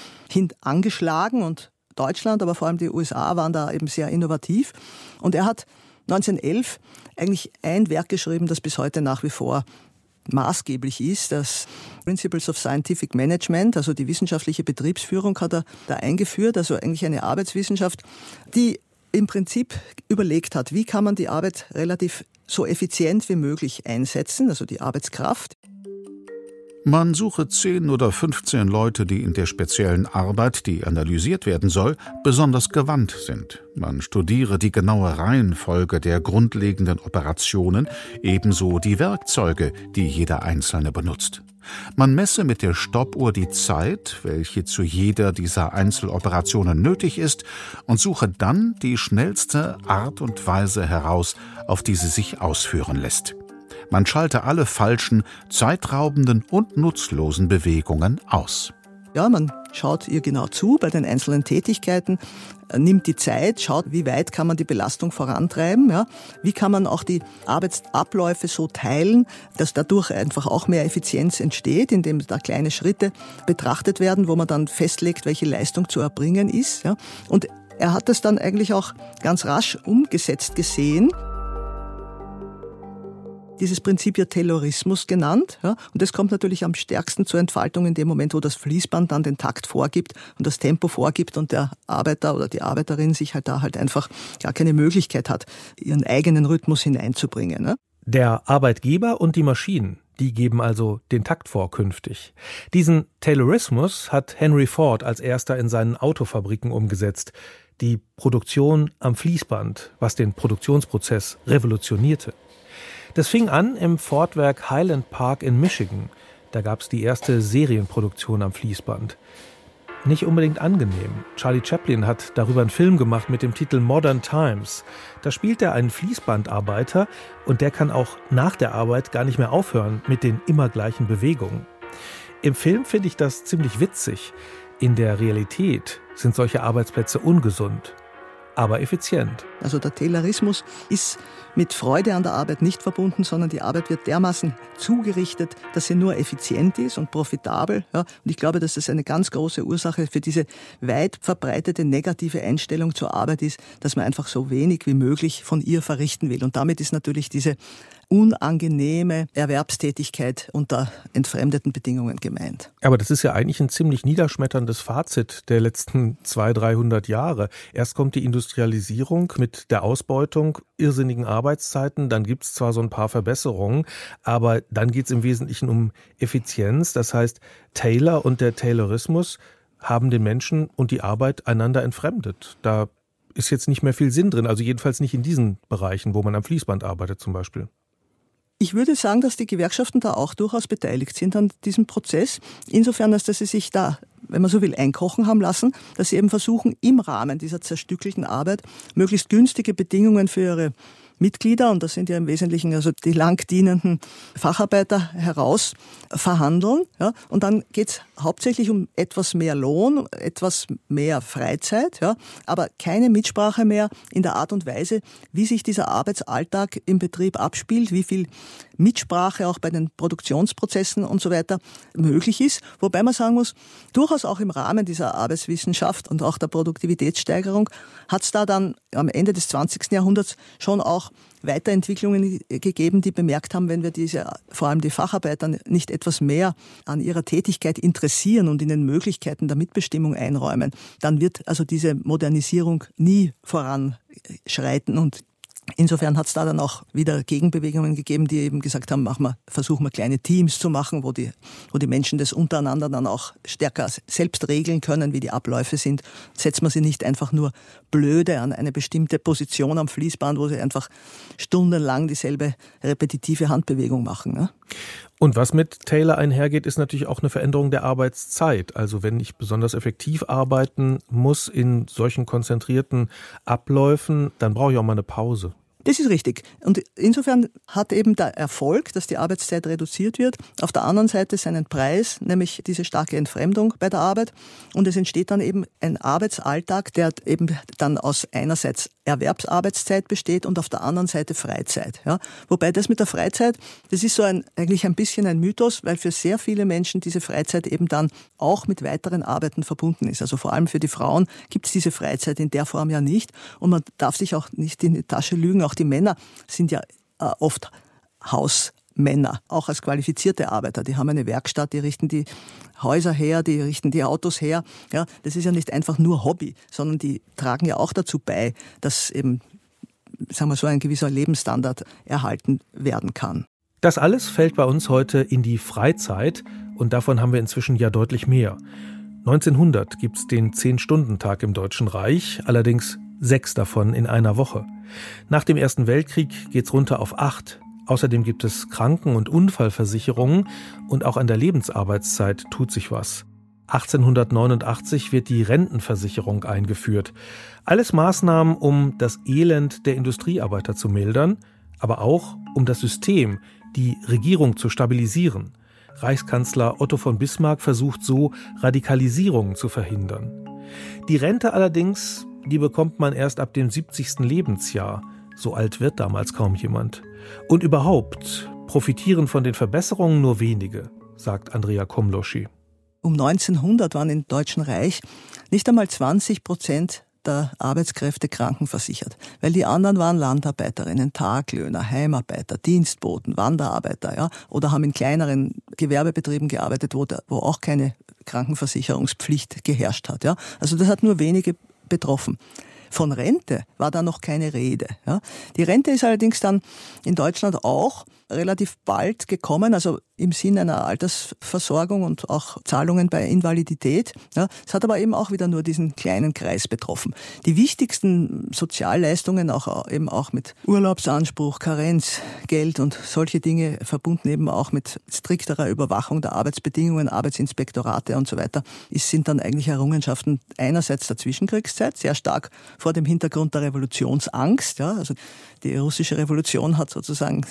angeschlagen und Deutschland, aber vor allem die USA waren da eben sehr innovativ. Und er hat 1911 eigentlich ein Werk geschrieben, das bis heute nach wie vor maßgeblich ist. Das Principles of Scientific Management, also die wissenschaftliche Betriebsführung, hat er da eingeführt, also eigentlich eine Arbeitswissenschaft, die im Prinzip überlegt hat, wie kann man die Arbeit relativ so effizient wie möglich einsetzen, also die Arbeitskraft. Man suche 10 oder 15 Leute, die in der speziellen Arbeit, die analysiert werden soll, besonders gewandt sind. Man studiere die genaue Reihenfolge der grundlegenden Operationen, ebenso die Werkzeuge, die jeder Einzelne benutzt. Man messe mit der Stoppuhr die Zeit, welche zu jeder dieser Einzeloperationen nötig ist, und suche dann die schnellste Art und Weise heraus, auf die sie sich ausführen lässt. Man schalte alle falschen, zeitraubenden und nutzlosen Bewegungen aus. Ja, man schaut ihr genau zu bei den einzelnen Tätigkeiten, äh, nimmt die Zeit, schaut, wie weit kann man die Belastung vorantreiben, ja? wie kann man auch die Arbeitsabläufe so teilen, dass dadurch einfach auch mehr Effizienz entsteht, indem da kleine Schritte betrachtet werden, wo man dann festlegt, welche Leistung zu erbringen ist. Ja? Und er hat das dann eigentlich auch ganz rasch umgesetzt gesehen dieses Prinzip ja Taylorismus genannt. Ja, und das kommt natürlich am stärksten zur Entfaltung in dem Moment, wo das Fließband dann den Takt vorgibt und das Tempo vorgibt und der Arbeiter oder die Arbeiterin sich halt da halt einfach gar keine Möglichkeit hat, ihren eigenen Rhythmus hineinzubringen. Ne? Der Arbeitgeber und die Maschinen, die geben also den Takt vor künftig. Diesen Taylorismus hat Henry Ford als erster in seinen Autofabriken umgesetzt. Die Produktion am Fließband, was den Produktionsprozess revolutionierte. Das fing an im Fordwerk Highland Park in Michigan. Da gab es die erste Serienproduktion am Fließband. Nicht unbedingt angenehm. Charlie Chaplin hat darüber einen Film gemacht mit dem Titel Modern Times. Da spielt er einen Fließbandarbeiter und der kann auch nach der Arbeit gar nicht mehr aufhören mit den immer gleichen Bewegungen. Im Film finde ich das ziemlich witzig. In der Realität sind solche Arbeitsplätze ungesund aber effizient. Also der Taylorismus ist mit Freude an der Arbeit nicht verbunden, sondern die Arbeit wird dermaßen zugerichtet, dass sie nur effizient ist und profitabel. Ja. Und ich glaube, dass das eine ganz große Ursache für diese weit verbreitete negative Einstellung zur Arbeit ist, dass man einfach so wenig wie möglich von ihr verrichten will. Und damit ist natürlich diese unangenehme Erwerbstätigkeit unter entfremdeten Bedingungen gemeint. Aber das ist ja eigentlich ein ziemlich niederschmetterndes Fazit der letzten 200, 300 Jahre. Erst kommt die Industrialisierung mit der Ausbeutung irrsinnigen Arbeitszeiten, dann gibt es zwar so ein paar Verbesserungen, aber dann geht es im Wesentlichen um Effizienz. Das heißt, Taylor und der Taylorismus haben den Menschen und die Arbeit einander entfremdet. Da ist jetzt nicht mehr viel Sinn drin, also jedenfalls nicht in diesen Bereichen, wo man am Fließband arbeitet zum Beispiel. Ich würde sagen, dass die Gewerkschaften da auch durchaus beteiligt sind an diesem Prozess. Insofern, als dass sie sich da, wenn man so will, einkochen haben lassen, dass sie eben versuchen, im Rahmen dieser zerstückelten Arbeit möglichst günstige Bedingungen für ihre Mitglieder, und das sind ja im Wesentlichen also die langdienenden Facharbeiter, heraus verhandeln. Ja, und dann geht's hauptsächlich um etwas mehr Lohn, etwas mehr Freizeit, ja, aber keine Mitsprache mehr in der Art und Weise, wie sich dieser Arbeitsalltag im Betrieb abspielt, wie viel Mitsprache auch bei den Produktionsprozessen und so weiter möglich ist. Wobei man sagen muss, durchaus auch im Rahmen dieser Arbeitswissenschaft und auch der Produktivitätssteigerung hat es da dann am Ende des 20. Jahrhunderts schon auch Weiterentwicklungen gegeben, die bemerkt haben, wenn wir diese, vor allem die Facharbeiter nicht etwas mehr an ihrer Tätigkeit interessieren und ihnen Möglichkeiten der Mitbestimmung einräumen, dann wird also diese Modernisierung nie voranschreiten und Insofern hat es da dann auch wieder Gegenbewegungen gegeben, die eben gesagt haben, machen wir, versuchen wir kleine Teams zu machen, wo die, wo die Menschen das untereinander dann auch stärker selbst regeln können, wie die Abläufe sind. Setzt man sie nicht einfach nur blöde an eine bestimmte Position am Fließband, wo sie einfach stundenlang dieselbe repetitive Handbewegung machen. Ne? Und was mit Taylor einhergeht, ist natürlich auch eine Veränderung der Arbeitszeit. Also wenn ich besonders effektiv arbeiten muss in solchen konzentrierten Abläufen, dann brauche ich auch mal eine Pause. Das ist richtig. Und insofern hat eben der Erfolg, dass die Arbeitszeit reduziert wird, auf der anderen Seite seinen Preis, nämlich diese starke Entfremdung bei der Arbeit. Und es entsteht dann eben ein Arbeitsalltag, der eben dann aus einerseits Erwerbsarbeitszeit besteht und auf der anderen Seite Freizeit. Ja. Wobei das mit der Freizeit, das ist so ein, eigentlich ein bisschen ein Mythos, weil für sehr viele Menschen diese Freizeit eben dann auch mit weiteren Arbeiten verbunden ist. Also vor allem für die Frauen gibt es diese Freizeit in der Form ja nicht. Und man darf sich auch nicht in die Tasche lügen. Auch die Männer sind ja äh, oft Haus Männer, auch als qualifizierte Arbeiter. Die haben eine Werkstatt, die richten die Häuser her, die richten die Autos her. Ja, das ist ja nicht einfach nur Hobby, sondern die tragen ja auch dazu bei, dass eben, sagen wir so, ein gewisser Lebensstandard erhalten werden kann. Das alles fällt bei uns heute in die Freizeit und davon haben wir inzwischen ja deutlich mehr. 1900 gibt es den Zehn-Stunden-Tag im Deutschen Reich, allerdings sechs davon in einer Woche. Nach dem Ersten Weltkrieg geht's runter auf acht. Außerdem gibt es Kranken- und Unfallversicherungen und auch an der Lebensarbeitszeit tut sich was. 1889 wird die Rentenversicherung eingeführt. Alles Maßnahmen, um das Elend der Industriearbeiter zu mildern, aber auch um das System, die Regierung zu stabilisieren. Reichskanzler Otto von Bismarck versucht so, Radikalisierung zu verhindern. Die Rente allerdings, die bekommt man erst ab dem 70. Lebensjahr. So alt wird damals kaum jemand. Und überhaupt profitieren von den Verbesserungen nur wenige, sagt Andrea Komloschi. Um 1900 waren im Deutschen Reich nicht einmal 20 Prozent der Arbeitskräfte krankenversichert, weil die anderen waren Landarbeiterinnen, Taglöhner, Heimarbeiter, Dienstboten, Wanderarbeiter, ja, oder haben in kleineren Gewerbebetrieben gearbeitet, wo, da, wo auch keine Krankenversicherungspflicht geherrscht hat, ja. Also das hat nur wenige betroffen. Von Rente war da noch keine Rede. Ja. Die Rente ist allerdings dann in Deutschland auch relativ bald gekommen, also im Sinne einer Altersversorgung und auch Zahlungen bei Invalidität. Ja, es hat aber eben auch wieder nur diesen kleinen Kreis betroffen. Die wichtigsten Sozialleistungen, auch eben auch mit Urlaubsanspruch, Karenz, Geld und solche Dinge verbunden eben auch mit strikterer Überwachung der Arbeitsbedingungen, Arbeitsinspektorate und so weiter, ist, sind dann eigentlich Errungenschaften einerseits der Zwischenkriegszeit, sehr stark vor dem Hintergrund der Revolutionsangst. Ja, also die russische Revolution hat sozusagen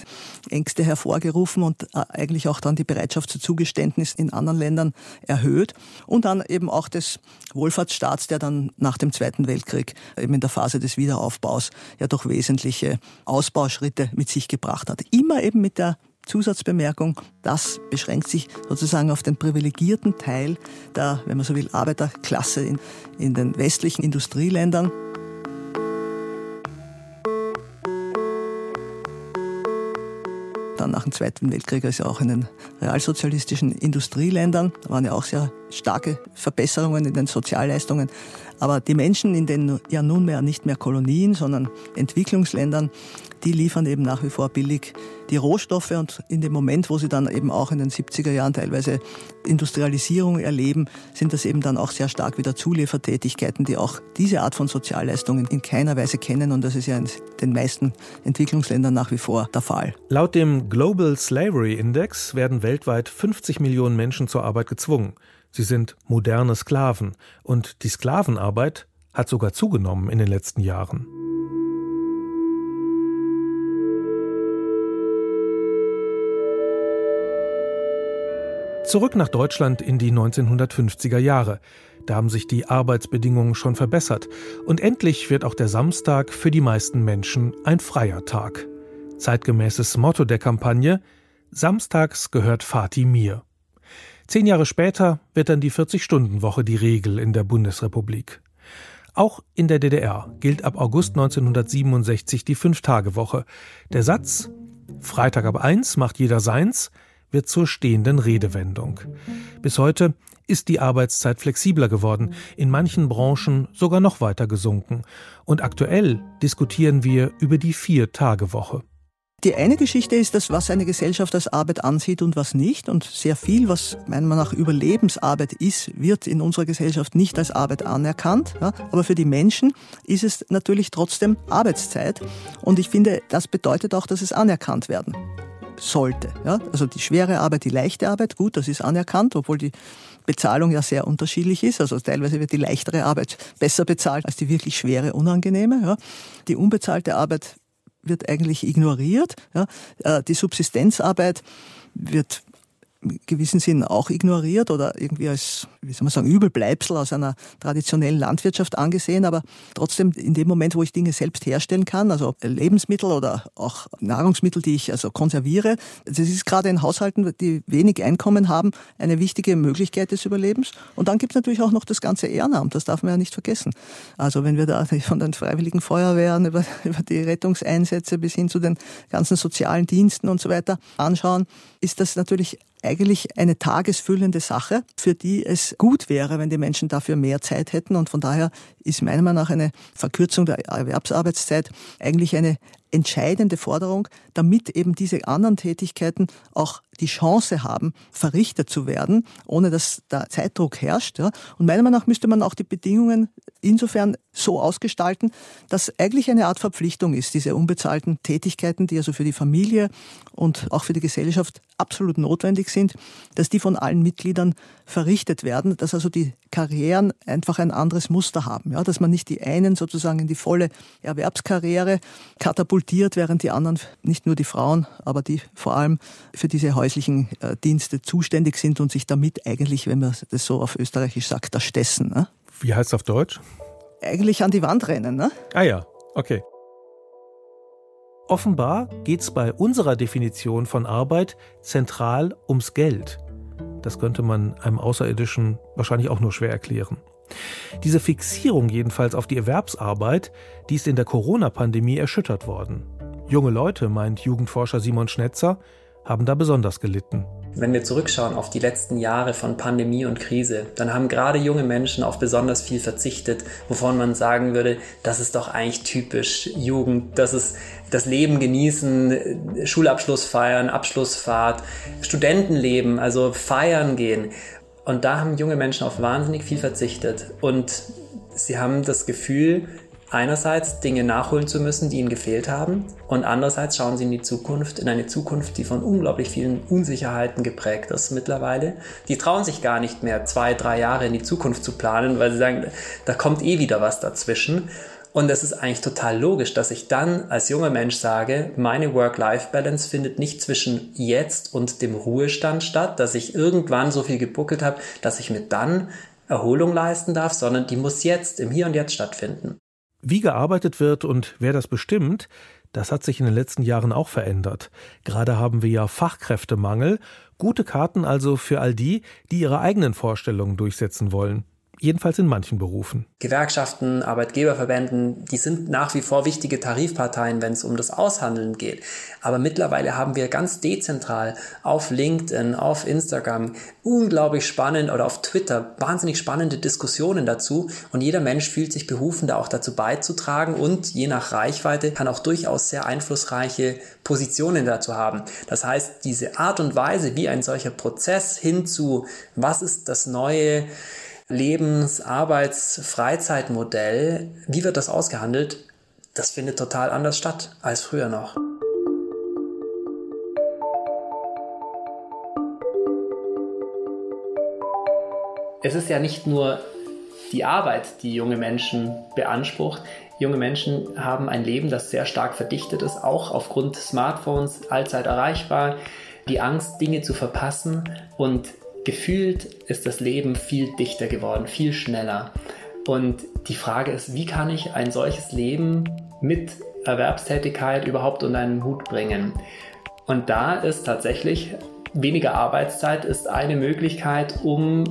Ängste hervorgerufen und äh, eigentlich auch dann die Bereitschaft zu Zugeständnis in anderen Ländern erhöht. Und dann eben auch des Wohlfahrtsstaats, der dann nach dem Zweiten Weltkrieg eben in der Phase des Wiederaufbaus ja doch wesentliche Ausbauschritte mit sich gebracht hat. Immer eben mit der Zusatzbemerkung, das beschränkt sich sozusagen auf den privilegierten Teil der, wenn man so will, Arbeiterklasse in, in den westlichen Industrieländern. Nach dem Zweiten Weltkrieg, also auch in den realsozialistischen Industrieländern, da waren ja auch sehr starke Verbesserungen in den Sozialleistungen. Aber die Menschen in den ja nunmehr nicht mehr Kolonien, sondern Entwicklungsländern, die liefern eben nach wie vor billig die Rohstoffe und in dem Moment, wo sie dann eben auch in den 70er Jahren teilweise Industrialisierung erleben, sind das eben dann auch sehr stark wieder Zuliefertätigkeiten, die auch diese Art von Sozialleistungen in keiner Weise kennen und das ist ja in den meisten Entwicklungsländern nach wie vor der Fall. Laut dem Global Slavery Index werden weltweit 50 Millionen Menschen zur Arbeit gezwungen. Sie sind moderne Sklaven und die Sklavenarbeit hat sogar zugenommen in den letzten Jahren. Zurück nach Deutschland in die 1950er Jahre. Da haben sich die Arbeitsbedingungen schon verbessert und endlich wird auch der Samstag für die meisten Menschen ein freier Tag. Zeitgemäßes Motto der Kampagne Samstags gehört Fatih mir. Zehn Jahre später wird dann die 40-Stunden-Woche die Regel in der Bundesrepublik. Auch in der DDR gilt ab August 1967 die Fünf-Tage-Woche. Der Satz Freitag ab eins macht jeder seins wird zur stehenden Redewendung. Bis heute ist die Arbeitszeit flexibler geworden, in manchen Branchen sogar noch weiter gesunken. Und aktuell diskutieren wir über die Vier-Tage-Woche. Die eine Geschichte ist das, was eine Gesellschaft als Arbeit ansieht und was nicht. Und sehr viel, was meiner Meinung nach Überlebensarbeit ist, wird in unserer Gesellschaft nicht als Arbeit anerkannt. Ja, aber für die Menschen ist es natürlich trotzdem Arbeitszeit. Und ich finde, das bedeutet auch, dass es anerkannt werden sollte. Ja? Also die schwere Arbeit, die leichte Arbeit, gut, das ist anerkannt, obwohl die Bezahlung ja sehr unterschiedlich ist. Also teilweise wird die leichtere Arbeit besser bezahlt als die wirklich schwere, unangenehme. Ja? Die unbezahlte Arbeit wird eigentlich ignoriert. Ja? Äh, die Subsistenzarbeit wird gewissen Sinn auch ignoriert oder irgendwie als, wie soll man sagen, Übelbleibsel aus einer traditionellen Landwirtschaft angesehen. Aber trotzdem in dem Moment, wo ich Dinge selbst herstellen kann, also Lebensmittel oder auch Nahrungsmittel, die ich also konserviere, das ist gerade in Haushalten, die wenig Einkommen haben, eine wichtige Möglichkeit des Überlebens. Und dann gibt es natürlich auch noch das ganze Ehrenamt, das darf man ja nicht vergessen. Also wenn wir da [LAUGHS] von den freiwilligen Feuerwehren über, [LAUGHS] über die Rettungseinsätze bis hin zu den ganzen sozialen Diensten und so weiter anschauen, ist das natürlich eigentlich eine tagesfüllende Sache, für die es gut wäre, wenn die Menschen dafür mehr Zeit hätten. Und von daher ist meiner Meinung nach eine Verkürzung der Erwerbsarbeitszeit eigentlich eine entscheidende Forderung, damit eben diese anderen Tätigkeiten auch die Chance haben, verrichtet zu werden, ohne dass da Zeitdruck herrscht. Und meiner Meinung nach müsste man auch die Bedingungen insofern so ausgestalten, dass eigentlich eine Art Verpflichtung ist, diese unbezahlten Tätigkeiten, die also für die Familie und auch für die Gesellschaft absolut notwendig sind, dass die von allen Mitgliedern verrichtet werden, dass also die Karrieren einfach ein anderes Muster haben, ja, dass man nicht die einen sozusagen in die volle Erwerbskarriere katapultiert, während die anderen, nicht nur die Frauen, aber die vor allem für diese häuslichen äh, Dienste zuständig sind und sich damit eigentlich, wenn man das so auf Österreichisch sagt, erstessen. Ne? Wie heißt es auf Deutsch? Eigentlich an die Wand rennen. Ne? Ah ja, okay. Offenbar geht es bei unserer Definition von Arbeit zentral ums Geld. Das könnte man einem Außerirdischen wahrscheinlich auch nur schwer erklären. Diese Fixierung jedenfalls auf die Erwerbsarbeit, die ist in der Corona-Pandemie erschüttert worden. Junge Leute, meint Jugendforscher Simon Schnetzer, haben da besonders gelitten. Wenn wir zurückschauen auf die letzten Jahre von Pandemie und Krise, dann haben gerade junge Menschen auf besonders viel verzichtet, wovon man sagen würde, das ist doch eigentlich typisch Jugend, das ist das Leben genießen, Schulabschluss feiern, Abschlussfahrt, Studentenleben, also feiern gehen. Und da haben junge Menschen auf wahnsinnig viel verzichtet und sie haben das Gefühl, einerseits Dinge nachholen zu müssen, die ihnen gefehlt haben und andererseits schauen sie in die Zukunft, in eine Zukunft, die von unglaublich vielen Unsicherheiten geprägt ist mittlerweile. Die trauen sich gar nicht mehr zwei, drei Jahre in die Zukunft zu planen, weil sie sagen, da kommt eh wieder was dazwischen. Und es ist eigentlich total logisch, dass ich dann als junger Mensch sage, meine Work-Life-Balance findet nicht zwischen jetzt und dem Ruhestand statt, dass ich irgendwann so viel gebuckelt habe, dass ich mir dann Erholung leisten darf, sondern die muss jetzt, im Hier und Jetzt stattfinden. Wie gearbeitet wird und wer das bestimmt, das hat sich in den letzten Jahren auch verändert. Gerade haben wir ja Fachkräftemangel, gute Karten also für all die, die ihre eigenen Vorstellungen durchsetzen wollen jedenfalls in manchen Berufen. Gewerkschaften, Arbeitgeberverbänden, die sind nach wie vor wichtige Tarifparteien, wenn es um das Aushandeln geht. Aber mittlerweile haben wir ganz dezentral auf LinkedIn, auf Instagram unglaublich spannend oder auf Twitter wahnsinnig spannende Diskussionen dazu und jeder Mensch fühlt sich berufen, da auch dazu beizutragen und je nach Reichweite kann auch durchaus sehr einflussreiche Positionen dazu haben. Das heißt, diese Art und Weise, wie ein solcher Prozess hin zu, was ist das neue Lebens-, Arbeits-, Freizeitmodell, wie wird das ausgehandelt? Das findet total anders statt als früher noch. Es ist ja nicht nur die Arbeit, die junge Menschen beansprucht. Junge Menschen haben ein Leben, das sehr stark verdichtet ist, auch aufgrund Smartphones allzeit erreichbar. Die Angst, Dinge zu verpassen und gefühlt ist das Leben viel dichter geworden, viel schneller. Und die Frage ist, wie kann ich ein solches Leben mit Erwerbstätigkeit überhaupt unter einen Hut bringen? Und da ist tatsächlich weniger Arbeitszeit ist eine Möglichkeit, um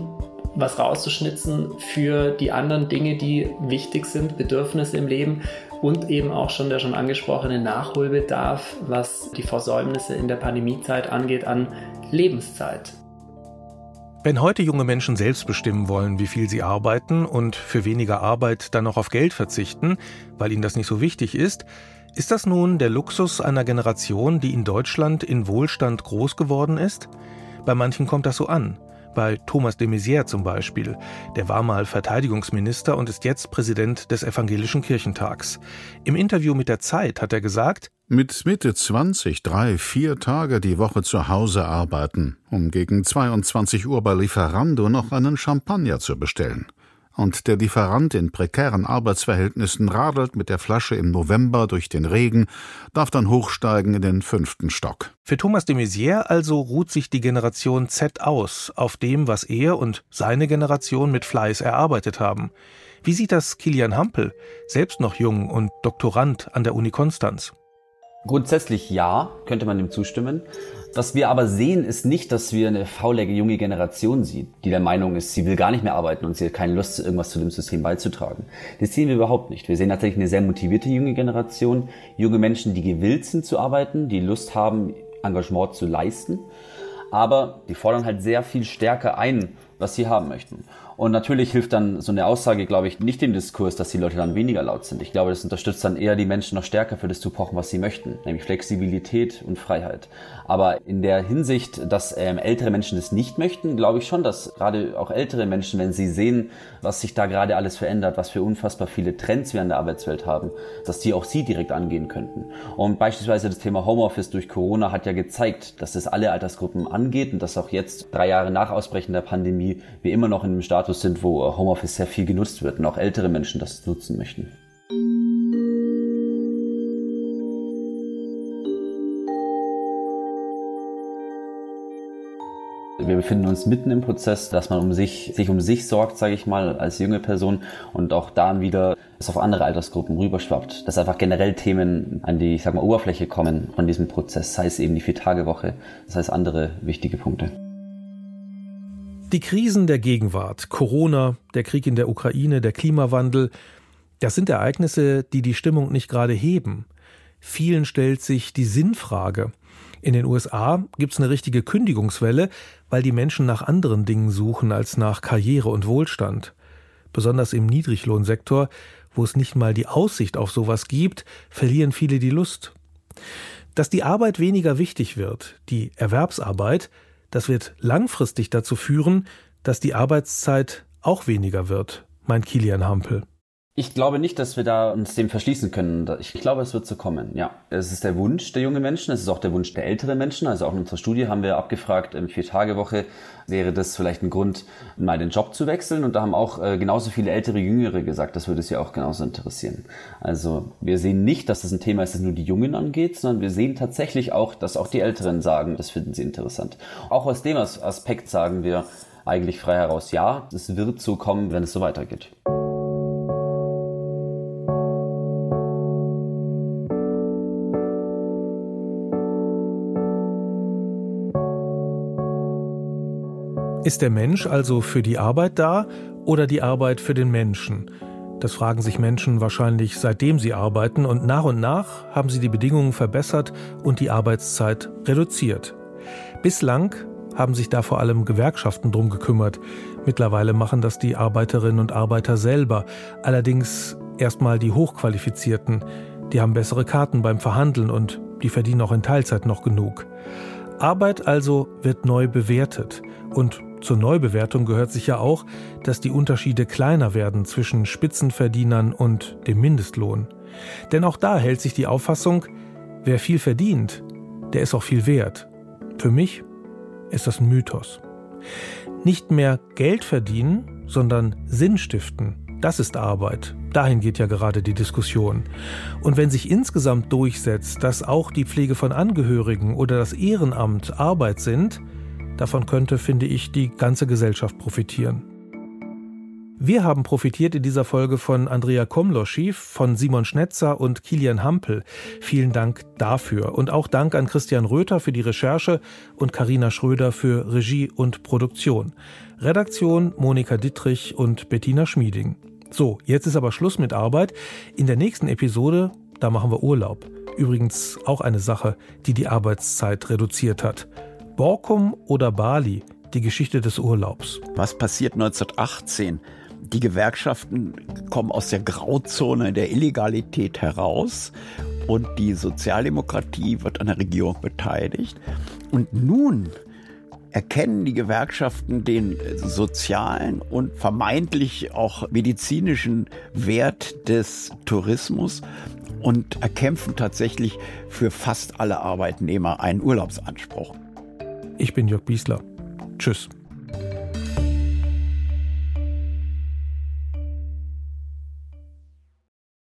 was rauszuschnitzen für die anderen Dinge, die wichtig sind, Bedürfnisse im Leben und eben auch schon der schon angesprochene Nachholbedarf, was die Versäumnisse in der Pandemiezeit angeht an Lebenszeit. Wenn heute junge Menschen selbst bestimmen wollen, wie viel sie arbeiten und für weniger Arbeit dann noch auf Geld verzichten, weil ihnen das nicht so wichtig ist, ist das nun der Luxus einer Generation, die in Deutschland in Wohlstand groß geworden ist? Bei manchen kommt das so an. Bei Thomas de Maizière zum Beispiel. Der war mal Verteidigungsminister und ist jetzt Präsident des Evangelischen Kirchentags. Im Interview mit der Zeit hat er gesagt, mit Mitte 20 drei, vier Tage die Woche zu Hause arbeiten, um gegen 22 Uhr bei Lieferando noch einen Champagner zu bestellen. und der Lieferant in prekären Arbeitsverhältnissen radelt mit der Flasche im November durch den Regen, darf dann hochsteigen in den fünften Stock. Für Thomas de Maizière also ruht sich die Generation Z aus, auf dem, was er und seine Generation mit Fleiß erarbeitet haben. Wie sieht das Kilian Hampel, selbst noch jung und Doktorand an der Uni Konstanz? Grundsätzlich ja, könnte man dem zustimmen. Was wir aber sehen, ist nicht, dass wir eine faule junge Generation sehen, die der Meinung ist, sie will gar nicht mehr arbeiten und sie hat keine Lust, irgendwas zu dem System beizutragen. Das sehen wir überhaupt nicht. Wir sehen tatsächlich eine sehr motivierte junge Generation, junge Menschen, die gewillt sind zu arbeiten, die Lust haben, Engagement zu leisten, aber die fordern halt sehr viel stärker ein, was sie haben möchten. Und natürlich hilft dann so eine Aussage, glaube ich, nicht dem Diskurs, dass die Leute dann weniger laut sind. Ich glaube, das unterstützt dann eher die Menschen noch stärker für das zu pochen, was sie möchten, nämlich Flexibilität und Freiheit. Aber in der Hinsicht, dass ähm, ältere Menschen das nicht möchten, glaube ich schon, dass gerade auch ältere Menschen, wenn sie sehen, was sich da gerade alles verändert, was für unfassbar viele Trends wir in der Arbeitswelt haben, dass die auch sie direkt angehen könnten. Und beispielsweise das Thema Homeoffice durch Corona hat ja gezeigt, dass es alle Altersgruppen angeht und dass auch jetzt, drei Jahre nach Ausbrechen der Pandemie, wir immer noch in einem Status sind, wo Homeoffice sehr viel genutzt wird und auch ältere Menschen das nutzen möchten. Wir befinden uns mitten im Prozess, dass man um sich, sich um sich sorgt, sage ich mal, als junge Person und auch dann wieder es auf andere Altersgruppen rüberschwappt. Dass einfach generell Themen an die, ich sag mal, Oberfläche kommen von diesem Prozess, sei es eben die Vier-Tage-Woche, das heißt andere wichtige Punkte. Die Krisen der Gegenwart, Corona, der Krieg in der Ukraine, der Klimawandel, das sind Ereignisse, die die Stimmung nicht gerade heben. Vielen stellt sich die Sinnfrage. In den USA gibt es eine richtige Kündigungswelle, weil die Menschen nach anderen Dingen suchen als nach Karriere und Wohlstand. Besonders im Niedriglohnsektor, wo es nicht mal die Aussicht auf sowas gibt, verlieren viele die Lust. Dass die Arbeit weniger wichtig wird, die Erwerbsarbeit, das wird langfristig dazu führen, dass die Arbeitszeit auch weniger wird, meint Kilian Hampel. Ich glaube nicht, dass wir da uns dem verschließen können. Ich glaube, es wird so kommen. Ja, es ist der Wunsch der jungen Menschen, es ist auch der Wunsch der älteren Menschen. Also auch in unserer Studie haben wir abgefragt, im Vier-Tage-Woche wäre das vielleicht ein Grund, mal den Job zu wechseln. Und da haben auch äh, genauso viele ältere, jüngere gesagt, das würde es ja auch genauso interessieren. Also wir sehen nicht, dass das ein Thema ist, das nur die Jungen angeht, sondern wir sehen tatsächlich auch, dass auch die Älteren sagen, das finden sie interessant. Auch aus dem Aspekt sagen wir eigentlich frei heraus, ja, es wird so kommen, wenn es so weitergeht. Ist der Mensch also für die Arbeit da oder die Arbeit für den Menschen? Das fragen sich Menschen wahrscheinlich seitdem sie arbeiten und nach und nach haben sie die Bedingungen verbessert und die Arbeitszeit reduziert. Bislang haben sich da vor allem Gewerkschaften drum gekümmert. Mittlerweile machen das die Arbeiterinnen und Arbeiter selber. Allerdings erstmal die Hochqualifizierten. Die haben bessere Karten beim Verhandeln und die verdienen auch in Teilzeit noch genug. Arbeit also wird neu bewertet und zur Neubewertung gehört sicher auch, dass die Unterschiede kleiner werden zwischen Spitzenverdienern und dem Mindestlohn. Denn auch da hält sich die Auffassung, wer viel verdient, der ist auch viel wert. Für mich ist das ein Mythos. Nicht mehr Geld verdienen, sondern Sinn stiften, das ist Arbeit. Dahin geht ja gerade die Diskussion. Und wenn sich insgesamt durchsetzt, dass auch die Pflege von Angehörigen oder das Ehrenamt Arbeit sind, Davon könnte, finde ich, die ganze Gesellschaft profitieren. Wir haben profitiert in dieser Folge von Andrea Komloschi, von Simon Schnetzer und Kilian Hampel. Vielen Dank dafür. Und auch Dank an Christian Röther für die Recherche und Karina Schröder für Regie und Produktion. Redaktion Monika Dittrich und Bettina Schmieding. So, jetzt ist aber Schluss mit Arbeit. In der nächsten Episode, da machen wir Urlaub. Übrigens auch eine Sache, die die Arbeitszeit reduziert hat. Borkum oder Bali, die Geschichte des Urlaubs. Was passiert 1918? Die Gewerkschaften kommen aus der Grauzone der Illegalität heraus und die Sozialdemokratie wird an der Regierung beteiligt. Und nun erkennen die Gewerkschaften den sozialen und vermeintlich auch medizinischen Wert des Tourismus und erkämpfen tatsächlich für fast alle Arbeitnehmer einen Urlaubsanspruch. Ich bin Jörg Biesler. Tschüss.